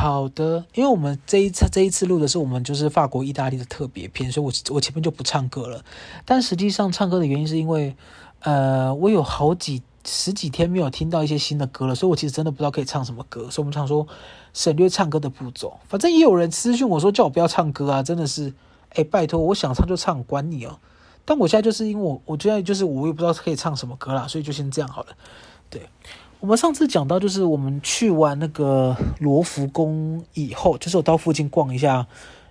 好的，因为我们这一次这一次录的是我们就是法国意大利的特别篇，所以我我前面就不唱歌了。但实际上唱歌的原因是因为，呃，我有好几十几天没有听到一些新的歌了，所以我其实真的不知道可以唱什么歌，所以我们常说省略唱歌的步骤。反正也有人私讯我说叫我不要唱歌啊，真的是，哎，拜托，我想唱就唱，管你哦。但我现在就是因为我我觉得就是我也不知道可以唱什么歌啦，所以就先这样好了。对。我们上次讲到，就是我们去完那个罗浮宫以后，就是我到附近逛一下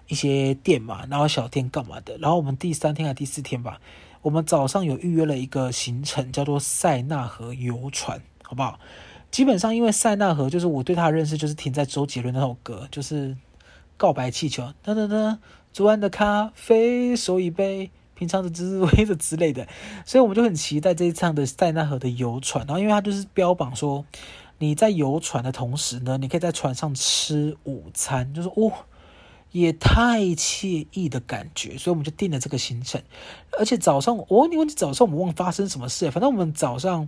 一些店嘛，然后小店干嘛的。然后我们第三天还是第四天吧，我们早上有预约了一个行程，叫做塞纳河游船，好不好？基本上因为塞纳河，就是我对它的认识就是停在周杰伦那首歌，就是告白气球，噔噔噔，昨晚的咖啡，手一杯。平常的滋味的之类的，所以我们就很期待这一趟的塞纳河的游船。然后，因为它就是标榜说，你在游船的同时呢，你可以在船上吃午餐，就是哦，也太惬意的感觉。所以我们就定了这个行程。而且早上，我问你问题，早上我们忘发生什么事？反正我们早上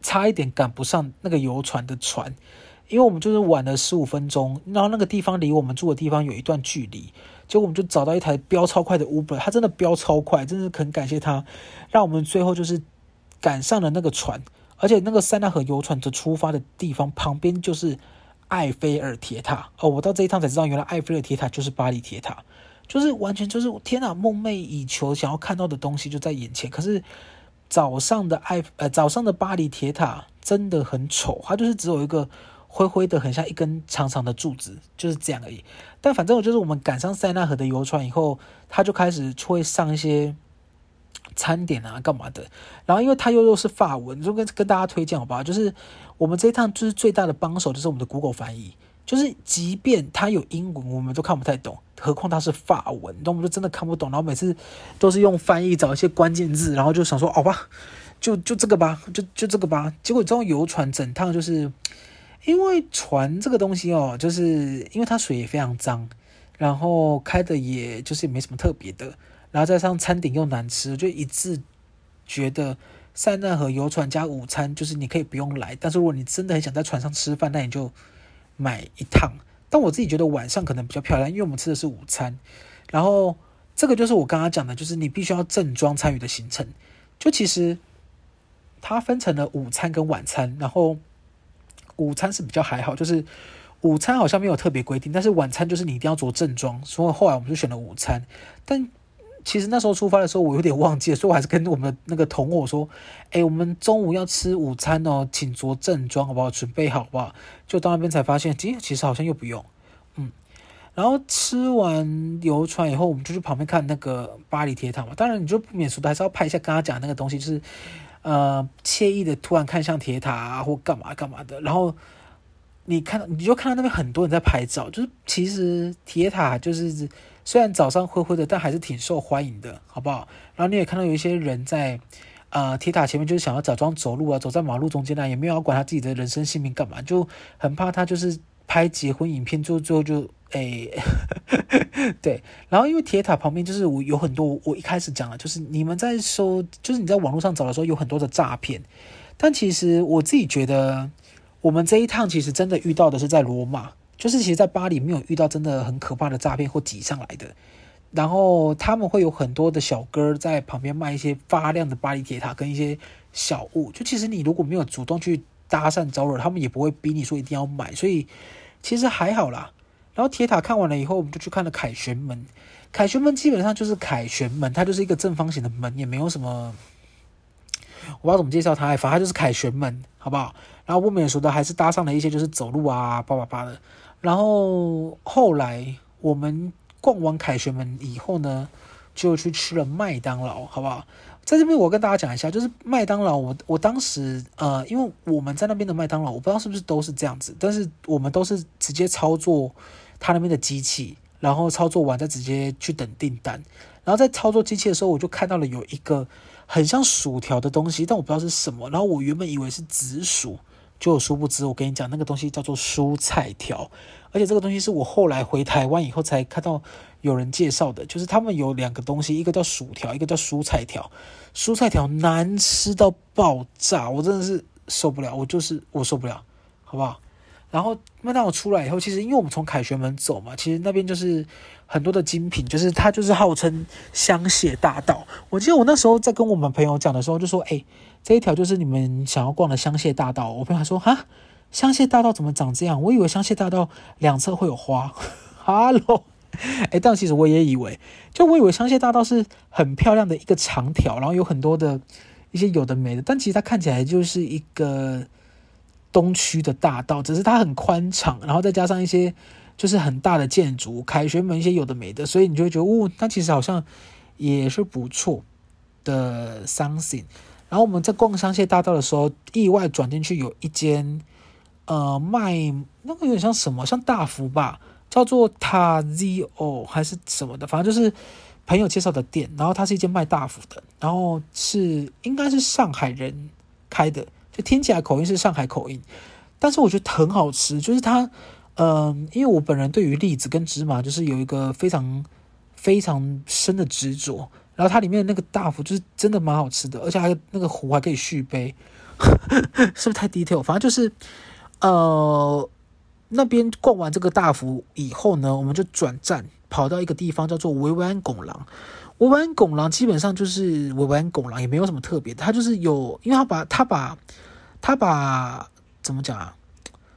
差一点赶不上那个游船的船，因为我们就是晚了十五分钟，然后那个地方离我们住的地方有一段距离。结果我们就找到一台飙超快的 Uber，他真的飙超快，真的很感谢他，让我们最后就是赶上了那个船，而且那个塞纳河游船的出发的地方旁边就是埃菲尔铁塔哦，我到这一趟才知道，原来埃菲尔铁塔就是巴黎铁塔，就是完全就是天哪，梦寐以求想要看到的东西就在眼前。可是早上的埃呃早上的巴黎铁塔真的很丑，它就是只有一个。灰灰的，很像一根长长的柱子，就是这样而已。但反正我就是我们赶上塞纳河的游船以后，他就开始会上一些餐点啊，干嘛的。然后因为他又又是法文，就跟跟大家推荐好不好？就是我们这一趟就是最大的帮手，就是我们的 Google 翻译。就是即便他有英文，我们都看不太懂，何况他是法文，那我们就真的看不懂。然后每次都是用翻译找一些关键字，然后就想说，好吧，就就这个吧，就就这个吧。结果这种游船整趟就是。因为船这个东西哦，就是因为它水也非常脏，然后开的也就是也没什么特别的，然后再上餐点又难吃，就一致觉得塞纳河游船加午餐就是你可以不用来，但是如果你真的很想在船上吃饭，那你就买一趟。但我自己觉得晚上可能比较漂亮，因为我们吃的是午餐，然后这个就是我刚刚讲的，就是你必须要正装参与的行程。就其实它分成了午餐跟晚餐，然后。午餐是比较还好，就是午餐好像没有特别规定，但是晚餐就是你一定要着正装，所以后来我们就选了午餐。但其实那时候出发的时候我有点忘记了，所以我还是跟我们那个同伙说：“哎，我们中午要吃午餐哦，请着正装好不好？准备好不好？”就到那边才发现，其实其实好像又不用。嗯，然后吃完游船以后，我们就去旁边看那个巴黎铁塔嘛。当然，你就不免俗的还是要拍一下刚刚讲那个东西，就是。呃，惬意的突然看向铁塔啊，或干嘛干嘛的，然后你看到你就看到那边很多人在拍照，就是其实铁塔就是虽然早上灰灰的，但还是挺受欢迎的，好不好？然后你也看到有一些人在呃铁塔前面，就是想要假装走路啊，走在马路中间啊，也没有要管他自己的人身性命干嘛，就很怕他就是拍结婚影片，就最后就。哎，对，然后因为铁塔旁边就是我有很多，我一开始讲了，就是你们在搜，就是你在网络上找的时候有很多的诈骗，但其实我自己觉得，我们这一趟其实真的遇到的是在罗马，就是其实，在巴黎没有遇到真的很可怕的诈骗或挤上来的，然后他们会有很多的小哥在旁边卖一些发亮的巴黎铁塔跟一些小物，就其实你如果没有主动去搭讪招惹，他们也不会逼你说一定要买，所以其实还好啦。然后铁塔看完了以后，我们就去看了凯旋门。凯旋门基本上就是凯旋门，它就是一个正方形的门，也没有什么，我不知道怎么介绍它，反正它就是凯旋门，好不好？然后不免俗的还是搭上了一些就是走路啊，叭叭叭的。然后后来我们逛完凯旋门以后呢，就去吃了麦当劳，好不好？在这边我跟大家讲一下，就是麦当劳，我我当时呃，因为我们在那边的麦当劳，我不知道是不是都是这样子，但是我们都是直接操作。他那边的机器，然后操作完再直接去等订单。然后在操作机器的时候，我就看到了有一个很像薯条的东西，但我不知道是什么。然后我原本以为是紫薯，就殊不知我跟你讲，那个东西叫做蔬菜条。而且这个东西是我后来回台湾以后才看到有人介绍的，就是他们有两个东西，一个叫薯条，一个叫蔬菜条。蔬菜条难吃到爆炸，我真的是受不了，我就是我受不了，好不好？然后麦当劳出来以后，其实因为我们从凯旋门走嘛，其实那边就是很多的精品，就是它就是号称香榭大道。我记得我那时候在跟我们朋友讲的时候，就说：“哎，这一条就是你们想要逛的香榭大道。”我朋友还说：“哈，香榭大道怎么长这样？我以为香榭大道两侧会有花。”哈喽，哎，但其实我也以为，就我以为香榭大道是很漂亮的一个长条，然后有很多的一些有的没的，但其实它看起来就是一个。东区的大道，只是它很宽敞，然后再加上一些就是很大的建筑，凯旋门一些有的没的，所以你就会觉得，哦，它其实好像也是不错的 something。然后我们在逛香榭大道的时候，意外转进去有一间，呃，卖那个有点像什么，像大福吧，叫做 Tazio 还是什么的，反正就是朋友介绍的店。然后它是一间卖大福的，然后是应该是上海人开的。就听起来口音是上海口音，但是我觉得很好吃。就是它，嗯、因为我本人对于栗子跟芝麻就是有一个非常非常深的执着。然后它里面的那个大福就是真的蛮好吃的，而且还那个壶还可以续杯，是不是太 detail？反正就是，呃，那边逛完这个大福以后呢，我们就转站跑到一个地方叫做维湾拱廊。维湾拱廊基本上就是维湾拱廊，也没有什么特别，它就是有，因为它把它把。它把怎么讲啊？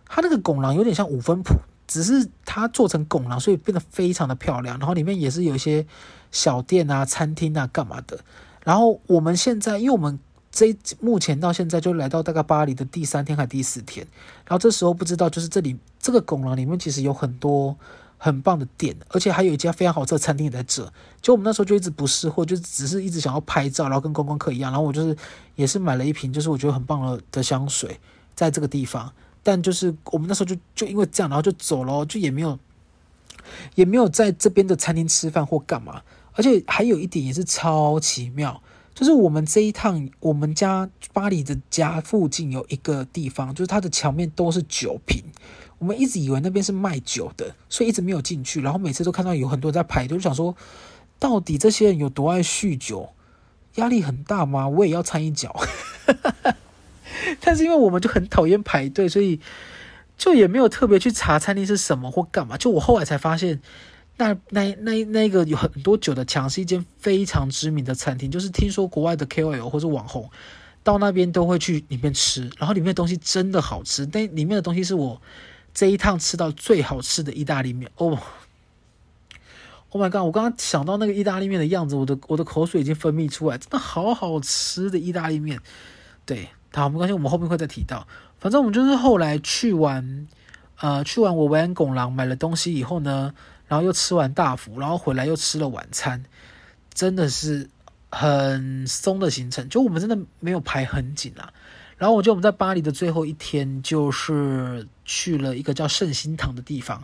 它那个拱廊有点像五分埔，只是它做成拱廊，所以变得非常的漂亮。然后里面也是有一些小店啊、餐厅啊、干嘛的。然后我们现在，因为我们这目前到现在就来到大概巴黎的第三天还第四天，然后这时候不知道就是这里这个拱廊里面其实有很多。很棒的店，而且还有一家非常好吃的餐厅也在这。就我们那时候就一直不识货，就只是一直想要拍照，然后跟观光客一样。然后我就是也是买了一瓶，就是我觉得很棒的的香水，在这个地方。但就是我们那时候就就因为这样，然后就走了，就也没有也没有在这边的餐厅吃饭或干嘛。而且还有一点也是超奇妙，就是我们这一趟，我们家巴黎的家附近有一个地方，就是它的墙面都是酒瓶。我们一直以为那边是卖酒的，所以一直没有进去。然后每次都看到有很多人在排队，就想说，到底这些人有多爱酗酒？压力很大吗？我也要掺一脚。但是因为我们就很讨厌排队，所以就也没有特别去查餐厅是什么或干嘛。就我后来才发现，那那那那个有很多酒的墙是一间非常知名的餐厅，就是听说国外的 KOL 或者网红到那边都会去里面吃，然后里面的东西真的好吃。但里面的东西是我。这一趟吃到最好吃的意大利面哦，Oh my god！我刚刚想到那个意大利面的样子，我的我的口水已经分泌出来，真的好好吃的意大利面。对，好，没关系，我们后面会再提到。反正我们就是后来去完，呃，去完我维安拱廊买了东西以后呢，然后又吃完大福，然后回来又吃了晚餐，真的是很松的行程，就我们真的没有排很紧啊。然后我觉得我们在巴黎的最后一天，就是去了一个叫圣心堂的地方。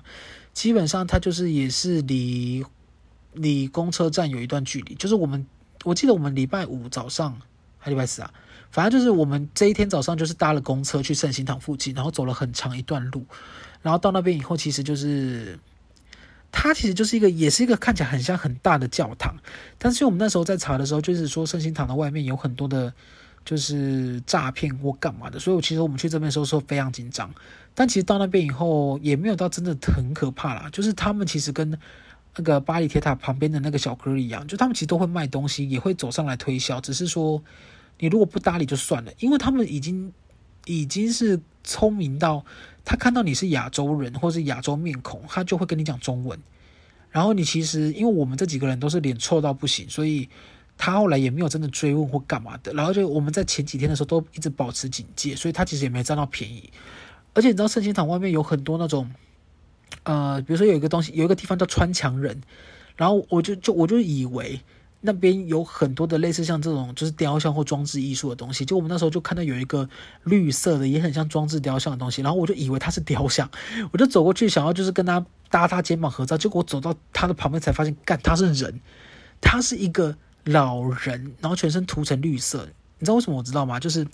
基本上它就是也是离离公车站有一段距离。就是我们我记得我们礼拜五早上还礼拜四啊，反正就是我们这一天早上就是搭了公车去圣心堂附近，然后走了很长一段路。然后到那边以后，其实就是它其实就是一个也是一个看起来很像很大的教堂。但是我们那时候在查的时候，就是说圣心堂的外面有很多的。就是诈骗或干嘛的，所以其实我们去这边的时候说非常紧张，但其实到那边以后也没有到真的很可怕啦。就是他们其实跟那个巴黎铁塔旁边的那个小哥一样，就他们其实都会卖东西，也会走上来推销，只是说你如果不搭理就算了，因为他们已经已经是聪明到他看到你是亚洲人或是亚洲面孔，他就会跟你讲中文。然后你其实因为我们这几个人都是脸臭到不行，所以。他后来也没有真的追问或干嘛的，然后就我们在前几天的时候都一直保持警戒，所以他其实也没占到便宜。而且你知道圣心堂外面有很多那种，呃，比如说有一个东西，有一个地方叫穿墙人，然后我就就我就以为那边有很多的类似像这种就是雕像或装置艺术的东西，就我们那时候就看到有一个绿色的也很像装置雕像的东西，然后我就以为它是雕像，我就走过去想要就是跟他搭他肩膀合照，结果我走到他的旁边才发现，干，他是人，他是一个。老人，然后全身涂成绿色，你知道为什么我知道吗？就是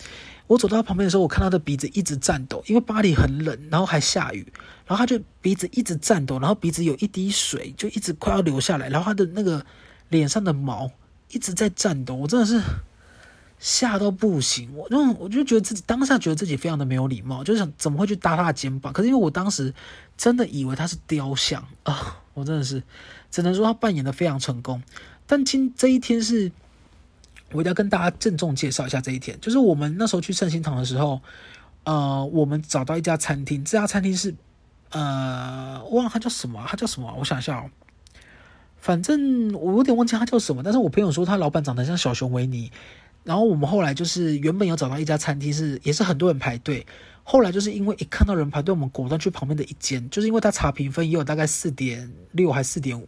我走到他旁边的时候，我看他的鼻子一直颤抖，因为巴黎很冷，然后还下雨，然后他就鼻子一直颤抖，然后鼻子有一滴水就一直快要流下来，然后他的那个脸上的毛一直在颤抖，我真的是吓到不行。我那种我就觉得自己当下觉得自己非常的没有礼貌，就是想怎么会去搭他的肩膀？可是因为我当时真的以为他是雕像啊，我真的是只能说他扮演的非常成功。但今这一天是，我一定要跟大家郑重介绍一下这一天，就是我们那时候去圣心堂的时候，呃，我们找到一家餐厅，这家餐厅是。呃，忘了他叫什么，他叫什么？我想一下哦，反正我有点忘记他叫什么。但是我朋友说他老板长得像小熊维尼。然后我们后来就是原本有找到一家餐厅，是也是很多人排队。后来就是因为一看到人排队，我们果断去旁边的一间，就是因为他查评分也有大概四点六还四点五，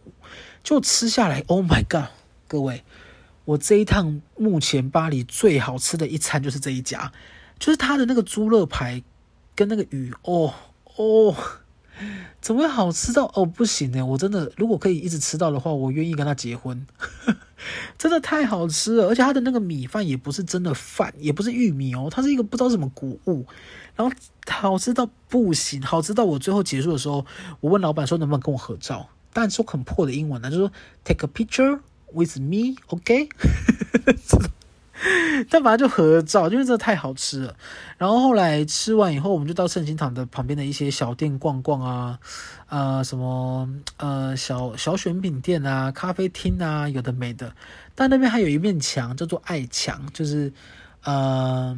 就吃下来，Oh my god！各位，我这一趟目前巴黎最好吃的一餐就是这一家，就是他的那个猪肋排跟那个鱼，哦哦。怎么会好吃到哦？不行呢，我真的如果可以一直吃到的话，我愿意跟他结婚。真的太好吃了，而且他的那个米饭也不是真的饭，也不是玉米哦，它是一个不知道什么谷物，然后好吃到不行，好吃到我最后结束的时候，我问老板说能不能跟我合照，但说很破的英文呢，就说 Take a picture with me，OK？但反正就合照，因为真的太好吃了。然后后来吃完以后，我们就到圣心堂的旁边的一些小店逛逛啊，呃，什么呃小小选品店啊、咖啡厅啊，有的没的。但那边还有一面墙叫做爱墙，就是呃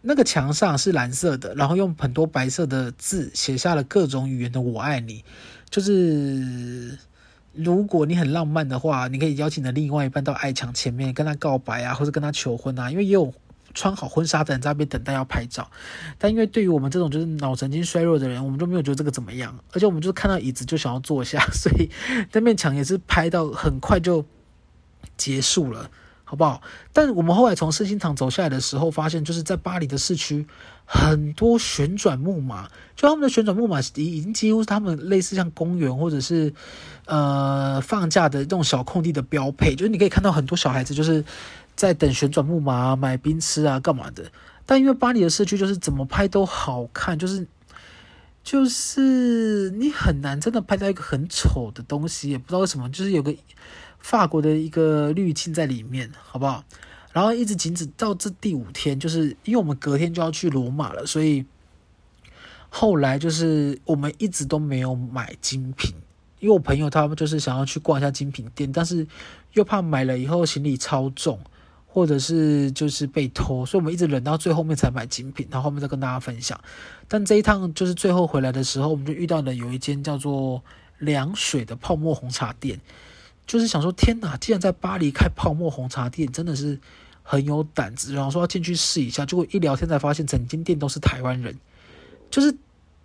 那个墙上是蓝色的，然后用很多白色的字写下了各种语言的“我爱你”，就是。如果你很浪漫的话，你可以邀请的另外一半到爱墙前面跟他告白啊，或者跟他求婚啊。因为也有穿好婚纱的人在那边等待要拍照。但因为对于我们这种就是脑神经衰弱的人，我们就没有觉得这个怎么样。而且我们就是看到椅子就想要坐下，所以那面墙也是拍到很快就结束了。好不好？但我们后来从圣心堂走下来的时候，发现就是在巴黎的市区，很多旋转木马，就他们的旋转木马已已经几乎是他们类似像公园或者是呃放假的这种小空地的标配。就是你可以看到很多小孩子就是在等旋转木马买冰吃啊干嘛的。但因为巴黎的市区就是怎么拍都好看，就是就是你很难真的拍到一个很丑的东西，也不知道为什么，就是有个。法国的一个滤镜在里面，好不好？然后一直仅止到这第五天，就是因为我们隔天就要去罗马了，所以后来就是我们一直都没有买精品，因为我朋友他们就是想要去逛一下精品店，但是又怕买了以后行李超重，或者是就是被偷，所以我们一直忍到最后面才买精品，然后后面再跟大家分享。但这一趟就是最后回来的时候，我们就遇到了有一间叫做凉水的泡沫红茶店。就是想说，天哪！既然在巴黎开泡沫红茶店，真的是很有胆子。然后说要进去试一下，结果一聊天才发现，整间店都是台湾人。就是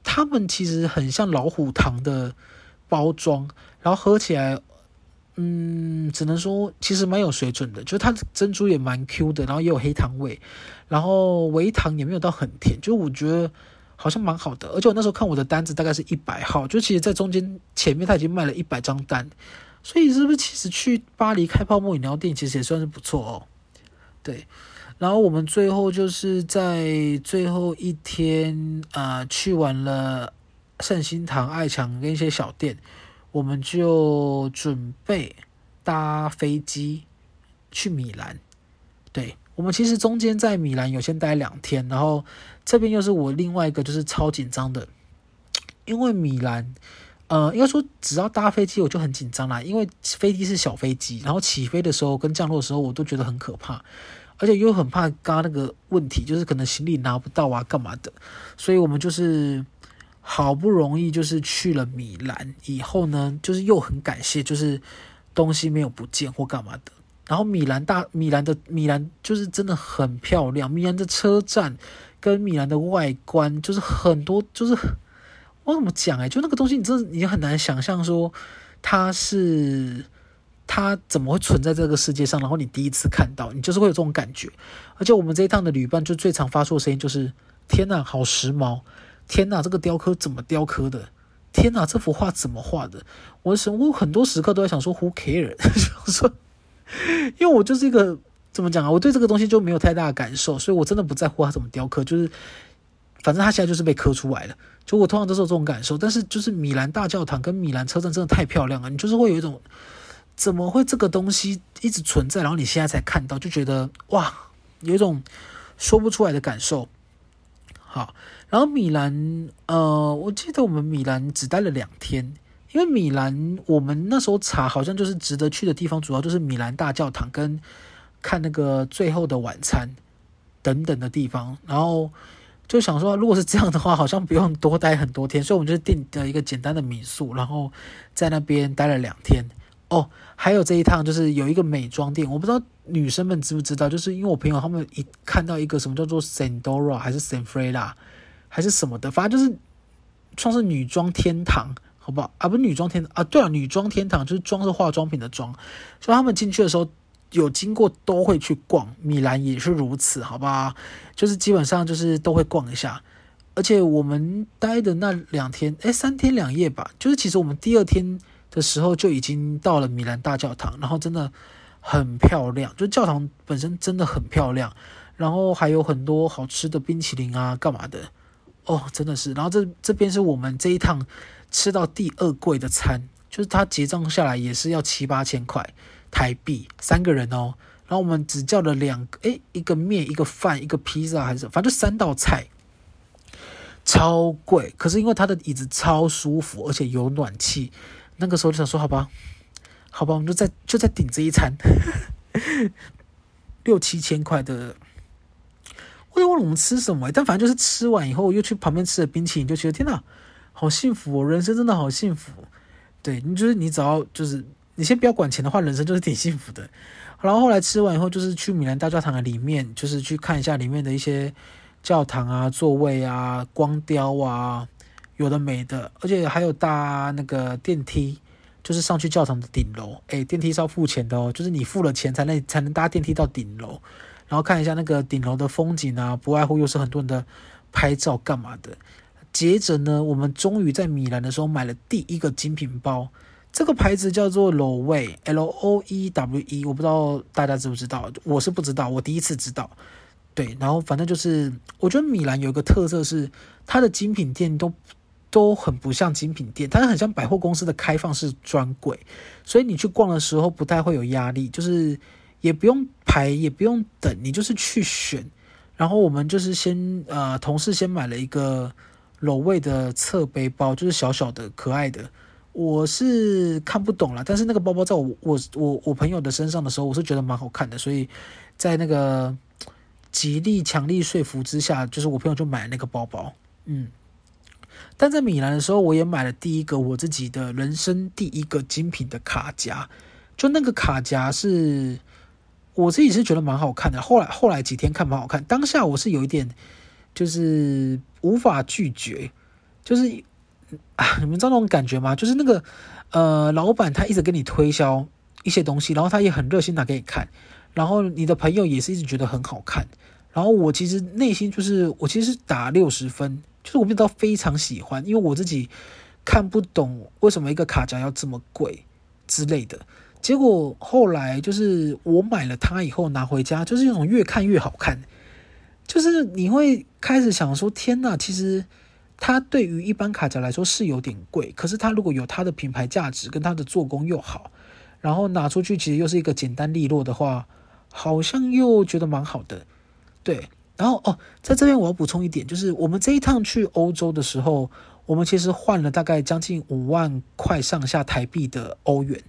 他们其实很像老虎堂的包装，然后喝起来，嗯，只能说其实蛮有水准的。就是它珍珠也蛮 Q 的，然后也有黑糖味，然后微糖也没有到很甜，就我觉得好像蛮好的。而且我那时候看我的单子大概是一百号，就其实在中间前面他已经卖了一百张单。所以是不是其实去巴黎开泡沫饮料店其实也算是不错哦？对，然后我们最后就是在最后一天啊、去完了圣心堂、爱墙跟一些小店，我们就准备搭飞机去米兰。对，我们其实中间在米兰有先待两天，然后这边又是我另外一个就是超紧张的，因为米兰。呃，应该说，只要搭飞机我就很紧张啦，因为飞机是小飞机，然后起飞的时候跟降落的时候我都觉得很可怕，而且又很怕刚刚那个问题，就是可能行李拿不到啊，干嘛的，所以我们就是好不容易就是去了米兰以后呢，就是又很感谢，就是东西没有不见或干嘛的，然后米兰大米兰的米兰就是真的很漂亮，米兰的车站跟米兰的外观就是很多就是。我怎么讲哎？就那个东西，你真的你很难想象说它是它怎么会存在这个世界上，然后你第一次看到，你就是会有这种感觉。而且我们这一趟的旅伴就最常发出的声音就是：天哪，好时髦！天哪，这个雕刻怎么雕刻的？天哪，这幅画怎么画的？我是我很多时刻都在想说，Who care？说，因为我就是一个怎么讲啊？我对这个东西就没有太大的感受，所以我真的不在乎它怎么雕刻，就是。反正他现在就是被磕出来了，就我通常都是有这种感受。但是就是米兰大教堂跟米兰车站真的太漂亮了，你就是会有一种怎么会这个东西一直存在，然后你现在才看到，就觉得哇，有一种说不出来的感受。好，然后米兰，呃，我记得我们米兰只待了两天，因为米兰我们那时候查好像就是值得去的地方，主要就是米兰大教堂跟看那个最后的晚餐等等的地方，然后就想说，如果是这样的话，好像不用多待很多天，所以我们就是订了一个简单的民宿，然后在那边待了两天。哦，还有这一趟就是有一个美妆店，我不知道女生们知不知道，就是因为我朋友他们一看到一个什么叫做 Sandora 还是 Sanfreda 还是什么的，反正就是算是女装天堂，好不好？啊，不是女装天啊，对啊，女装天堂就是妆是化妆品的妆，所以他们进去的时候有经过都会去逛，米兰也是如此，好吧？就是基本上就是都会逛一下，而且我们待的那两天，哎，三天两夜吧，就是其实我们第二天。的时候就已经到了米兰大教堂，然后真的很漂亮，就教堂本身真的很漂亮，然后还有很多好吃的冰淇淋啊，干嘛的哦，真的是。然后这这边是我们这一趟吃到第二贵的餐，就是它结账下来也是要七八千块台币，三个人哦。然后我们只叫了两个，诶，一个面，一个饭，一个披萨，还是反正就三道菜，超贵。可是因为他的椅子超舒服，而且有暖气。那个时候就想说，好吧，好吧，我们就在就在顶这一餐，六七千块的，我也忘了我们吃什么，但反正就是吃完以后又去旁边吃了冰淇淋，就觉得天哪，好幸福哦，人生真的好幸福。对，你就是你只要就是你先不要管钱的话，人生就是挺幸福的。然后后来吃完以后，就是去米兰大教堂的里面，就是去看一下里面的一些教堂啊、座位啊、光雕啊。有的没的，而且还有搭那个电梯，就是上去教堂的顶楼。诶，电梯是要付钱的哦，就是你付了钱才能才能搭电梯到顶楼，然后看一下那个顶楼的风景啊，不外乎又是很多人的拍照干嘛的。接着呢，我们终于在米兰的时候买了第一个精品包，这个牌子叫做 Lowe，L O E W E，我不知道大家知不知道，我是不知道，我第一次知道。对，然后反正就是，我觉得米兰有一个特色是，它的精品店都。都很不像精品店，它很像百货公司的开放式专柜，所以你去逛的时候不太会有压力，就是也不用排，也不用等，你就是去选。然后我们就是先呃，同事先买了一个 Lowe 的侧背包，就是小小的可爱的，我是看不懂了，但是那个包包在我我我我朋友的身上的时候，我是觉得蛮好看的，所以在那个极力强力说服之下，就是我朋友就买了那个包包，嗯。但在米兰的时候，我也买了第一个我自己的人生第一个精品的卡夹，就那个卡夹是我自己是觉得蛮好看的。后来后来几天看蛮好看，当下我是有一点就是无法拒绝，就是啊，你们知道那种感觉吗？就是那个呃，老板他一直跟你推销一些东西，然后他也很热心拿给你看，然后你的朋友也是一直觉得很好看，然后我其实内心就是我其实是打六十分。就是我们都非常喜欢，因为我自己看不懂为什么一个卡夹要这么贵之类的。结果后来就是我买了它以后拿回家，就是那种越看越好看。就是你会开始想说：天呐，其实它对于一般卡夹来说是有点贵，可是它如果有它的品牌价值跟它的做工又好，然后拿出去其实又是一个简单利落的话，好像又觉得蛮好的，对。然后哦，在这边我要补充一点，就是我们这一趟去欧洲的时候，我们其实换了大概将近五万块上下台币的欧元，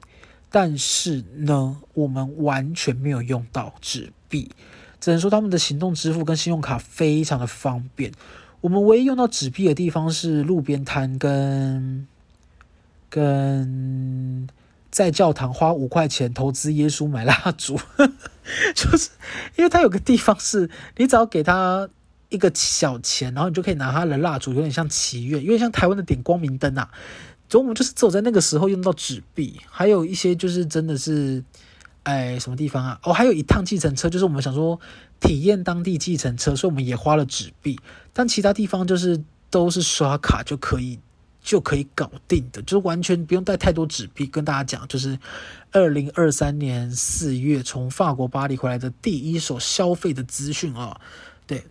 但是呢，我们完全没有用到纸币，只能说他们的行动支付跟信用卡非常的方便。我们唯一用到纸币的地方是路边摊跟跟。在教堂花五块钱投资耶稣买蜡烛，就是因为他有个地方是，你只要给他一个小钱，然后你就可以拿他的蜡烛，有点像祈愿，有点像台湾的点光明灯啊。就我们就是走在那个时候用到纸币，还有一些就是真的是，哎，什么地方啊？哦，还有一趟计程车，就是我们想说体验当地计程车，所以我们也花了纸币，但其他地方就是都是刷卡就可以。就可以搞定的，就是完全不用带太多纸币。跟大家讲，就是二零二三年四月从法国巴黎回来的第一手消费的资讯啊。对，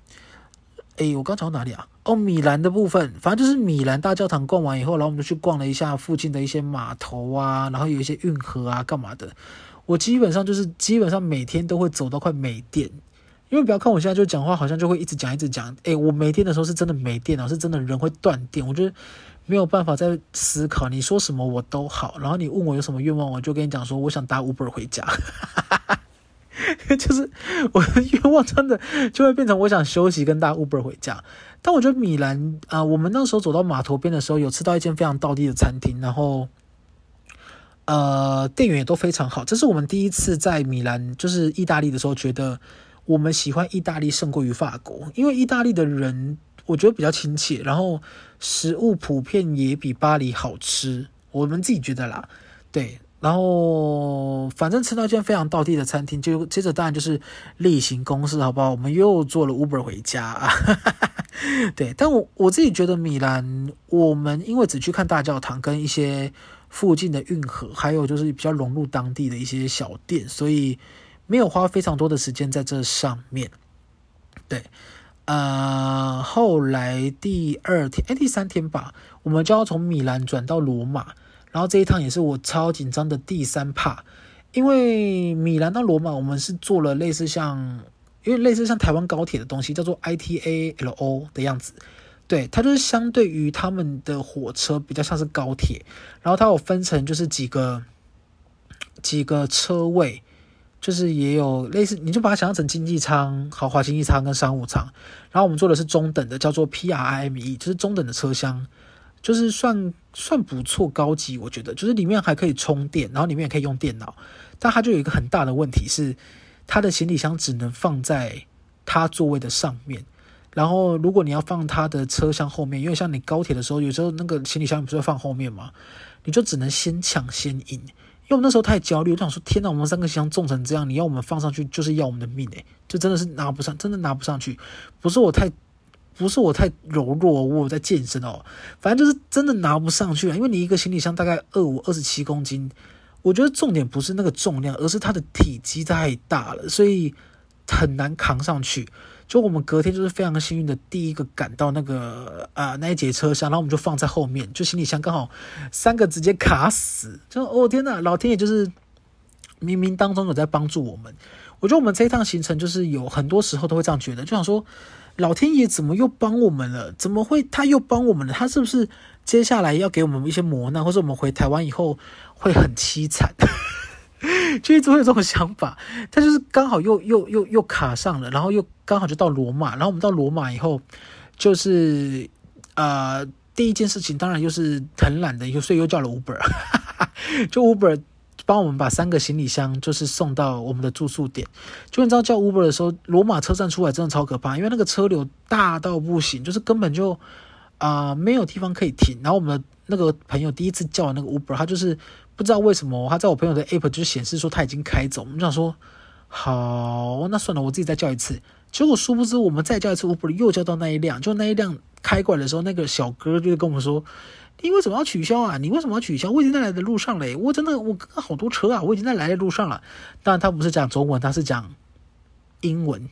诶，我刚讲到哪里啊？哦，米兰的部分，反正就是米兰大教堂逛完以后，然后我们就去逛了一下附近的一些码头啊，然后有一些运河啊，干嘛的。我基本上就是基本上每天都会走到快没电，因为不要看我现在就讲话，好像就会一直讲一直讲。诶，我没电的时候是真的没电啊，是真的人会断电。我觉得没有办法再思考，你说什么我都好。然后你问我有什么愿望，我就跟你讲说，我想搭 Uber 回家。就是我的愿望真的就会变成我想休息跟搭 Uber 回家。但我觉得米兰啊、我们那时候走到码头边的时候，有吃到一间非常道地的餐厅，然后。呃，店员也都非常好。这是我们第一次在米兰，就是意大利的时候，觉得我们喜欢意大利胜过于法国，因为意大利的人我觉得比较亲切，然后食物普遍也比巴黎好吃，我们自己觉得啦。对，然后反正吃到一间非常道地的餐厅，就接着当然就是例行公事，好不好？我们又坐了 Uber 回家啊。对，但我我自己觉得米兰，我们因为只去看大教堂跟一些。附近的运河，还有就是比较融入当地的一些小店，所以没有花非常多的时间在这上面。对，呃，后来第二天，哎，第三天吧，我们就要从米兰转到罗马，然后这一趟也是我超紧张的第三趴，因为米兰到罗马，我们是坐了类似像，因为类似像台湾高铁的东西，叫做 ITALO 的样子。对，它就是相对于他们的火车比较像是高铁，然后它有分成就是几个几个车位，就是也有类似，你就把它想象成经济舱、豪华经济舱跟商务舱，然后我们坐的是中等的，叫做 PRIME，就是中等的车厢，就是算算不错高级，我觉得就是里面还可以充电，然后里面也可以用电脑，但它就有一个很大的问题是，它的行李箱只能放在它座位的上面。然后，如果你要放他的车厢后面，因为像你高铁的时候，有时候那个行李箱不是会放后面吗？你就只能先抢先赢。因为我那时候太焦虑，我想说，天哪，我们三个箱重成这样，你要我们放上去，就是要我们的命诶，就真的是拿不上，真的拿不上去。不是我太，不是我太柔弱，我有在健身哦，反正就是真的拿不上去了。因为你一个行李箱大概二五二十七公斤，我觉得重点不是那个重量，而是它的体积太大了，所以很难扛上去。就我们隔天就是非常幸运的，第一个赶到那个啊、那一节车厢，然后我们就放在后面，就行李箱刚好三个直接卡死，就哦天呐，老天爷就是冥冥当中有在帮助我们。我觉得我们这一趟行程就是有很多时候都会这样觉得，就想说老天爷怎么又帮我们了？怎么会他又帮我们了？他是不是接下来要给我们一些磨难，或者我们回台湾以后会很凄惨？就一直会有这种想法，他就是刚好又又又又卡上了，然后又刚好就到罗马，然后我们到罗马以后，就是呃第一件事情当然又是很懒的，又所以又叫了 Uber，就 Uber 帮我们把三个行李箱就是送到我们的住宿点。就你知道叫 Uber 的时候，罗马车站出来真的超可怕，因为那个车流大到不行，就是根本就啊、没有地方可以停。然后我们的那个朋友第一次叫那个 Uber，他就是。不知道为什么，他在我朋友的 app 就显示说他已经开走。我们就想说，好，那算了，我自己再叫一次。结果殊不知，我们再叫一次 Uber，又叫到那一辆。就那一辆开过来的时候，那个小哥就跟我们说：“你为什么要取消啊？你为什么要取消？我已经在来的路上嘞！我真的，我刚刚好多车啊，我已经在来的路上了。”当然，他不是讲中文，他是讲英文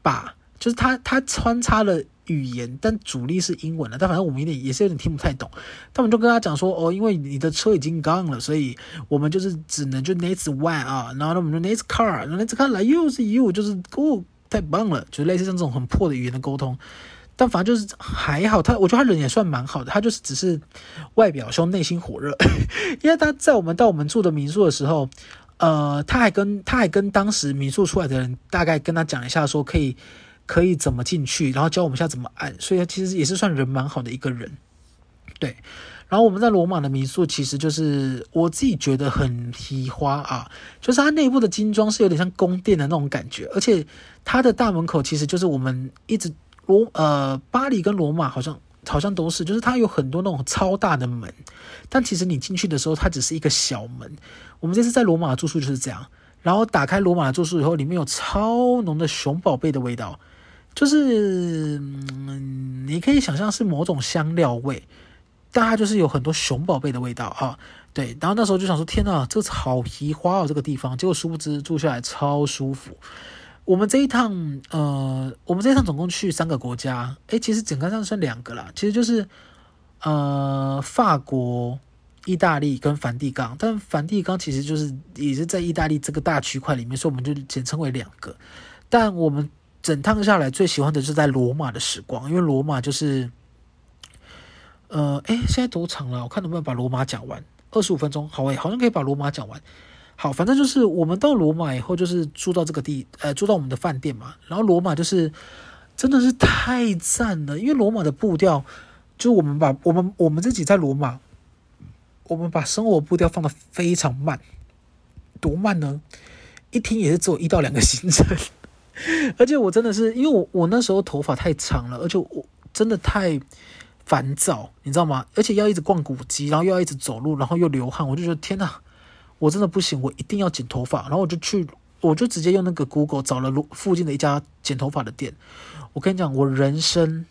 吧？就是他他穿插了。语言，但主力是英文的，但反正我们有点也是有点听不太懂。他们就跟他讲说，哦，因为你的车已经 gone 了，所以我们就是只能就 next one 啊，然后我们就 next car，然后 next car 来又是 you，就是哦，太棒了，就类似像这种很破的语言的沟通。但反正就是还好，他我觉得他人也算蛮好的，他就是只是外表凶，内心火热。因为他在我们到我们住的民宿的时候，呃，他还跟他还跟当时民宿出来的人大概跟他讲一下，说可以。可以怎么进去，然后教我们一下怎么按，所以他其实也是算人蛮好的一个人，对。然后我们在罗马的民宿，其实就是我自己觉得很皮花啊，就是它内部的精装是有点像宫殿的那种感觉，而且它的大门口其实就是我们一直罗呃巴黎跟罗马好像好像都是，就是它有很多那种超大的门，但其实你进去的时候它只是一个小门。我们这次在罗马的住宿就是这样，然后打开罗马的住宿以后，里面有超浓的熊宝贝的味道。就是，嗯，你可以想象是某种香料味，但它就是有很多熊宝贝的味道啊。对，然后那时候就想说，天呐，这是好皮花哦，这个地方。结果殊不知住下来超舒服。我们这一趟，呃，我们这一趟总共去三个国家，诶，其实整个上算两个啦，其实就是，呃，法国、意大利跟梵蒂冈。但梵蒂冈其实就是也是在意大利这个大区块里面，所以我们就简称为两个。但我们。整趟下来最喜欢的是在罗马的时光，因为罗马就是，呃，哎，现在多长了？我看能不能把罗马讲完，二十五分钟，好诶，好像可以把罗马讲完。好，反正就是我们到罗马以后，就是住到这个地，呃，住到我们的饭店嘛。然后罗马就是真的是太赞了，因为罗马的步调，就我们把我们我们自己在罗马，我们把生活步调放得非常慢，多慢呢？一天也是只有一到两个行程。而且我真的是因为我我那时候头发太长了，而且我真的太烦躁，你知道吗？而且要一直逛古迹，然后又要一直走路，然后又流汗，我就觉得天哪！我真的不行，我一定要剪头发，然后我就去，我就直接用那个 Google 找了附近的一家剪头发的店。我跟你讲，我人生，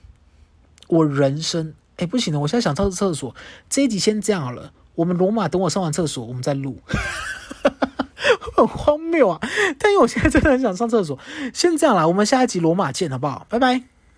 我人生，哎，不行了，我现在想上厕所。这一集先这样好了，我们罗马等我上完厕所，我们再录。很荒谬啊！但因为我现在真的很想上厕所，先这样啦，我们下一集罗马见，好不好？拜拜。